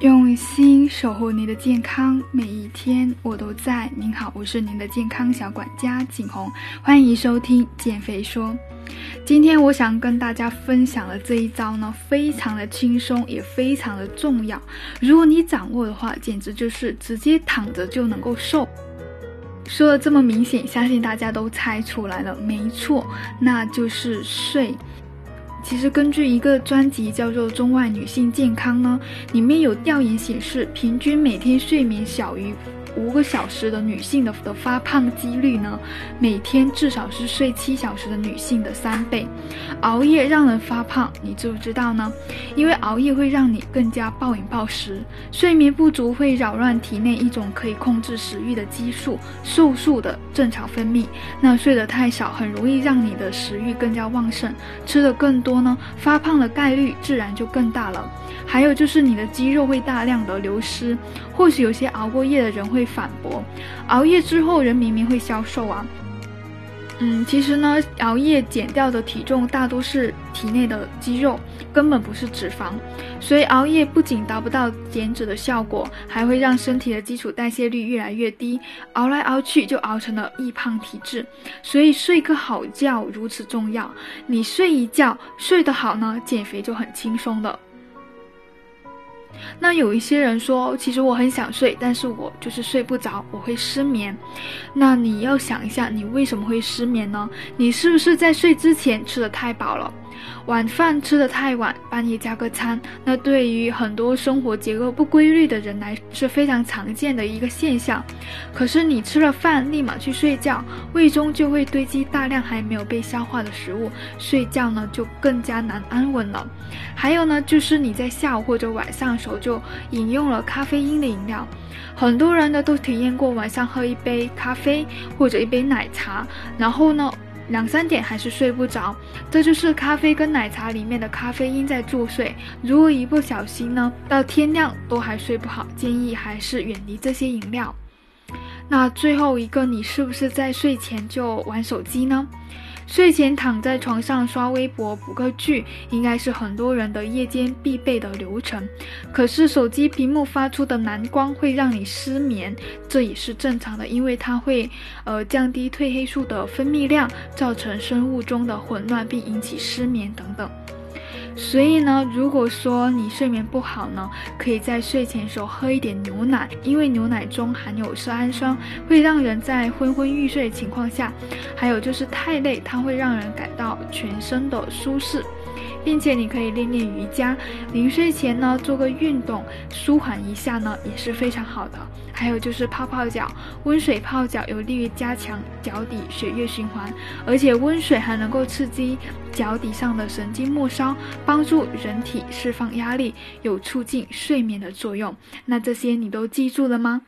用心守护你的健康，每一天我都在。您好，我是您的健康小管家景红，欢迎收听减肥说。今天我想跟大家分享的这一招呢，非常的轻松，也非常的重要。如果你掌握的话，简直就是直接躺着就能够瘦。说的这么明显，相信大家都猜出来了，没错，那就是睡。其实，根据一个专辑叫做《中外女性健康》呢，里面有调研显示，平均每天睡眠小于。五个小时的女性的的发胖几率呢，每天至少是睡七小时的女性的三倍。熬夜让人发胖，你知不知道呢？因为熬夜会让你更加暴饮暴食，睡眠不足会扰乱体内一种可以控制食欲的激素——瘦素的正常分泌。那睡得太少，很容易让你的食欲更加旺盛，吃的更多呢，发胖的概率自然就更大了。还有就是你的肌肉会大量的流失。或许有些熬过夜的人会会反驳，熬夜之后人明明会消瘦啊。嗯，其实呢，熬夜减掉的体重大多是体内的肌肉，根本不是脂肪。所以熬夜不仅达不到减脂的效果，还会让身体的基础代谢率越来越低，熬来熬去就熬成了易胖体质。所以睡个好觉如此重要，你睡一觉睡得好呢，减肥就很轻松的。那有一些人说，其实我很想睡，但是我就是睡不着，我会失眠。那你要想一下，你为什么会失眠呢？你是不是在睡之前吃的太饱了？晚饭吃的太晚，半夜加个餐，那对于很多生活结构不规律的人来是非常常见的一个现象。可是你吃了饭立马去睡觉，胃中就会堆积大量还没有被消化的食物，睡觉呢就更加难安稳了。还有呢，就是你在下午或者晚上的时候就饮用了咖啡因的饮料，很多人呢都体验过晚上喝一杯咖啡或者一杯奶茶，然后呢。两三点还是睡不着，这就是咖啡跟奶茶里面的咖啡因在作祟。如果一不小心呢，到天亮都还睡不好，建议还是远离这些饮料。那最后一个，你是不是在睡前就玩手机呢？睡前躺在床上刷微博、补个剧，应该是很多人的夜间必备的流程。可是手机屏幕发出的蓝光会让你失眠，这也是正常的，因为它会呃降低褪黑素的分泌量，造成生物钟的混乱，并引起失眠等等。所以呢，如果说你睡眠不好呢，可以在睡前时候喝一点牛奶，因为牛奶中含有色氨酸，会让人在昏昏欲睡的情况下，还有就是太累，它会让人感到全身的舒适。并且你可以练练瑜伽，临睡前呢做个运动，舒缓一下呢也是非常好的。还有就是泡泡脚，温水泡脚有利于加强脚底血液循环，而且温水还能够刺激脚底上的神经末梢，帮助人体释放压力，有促进睡眠的作用。那这些你都记住了吗？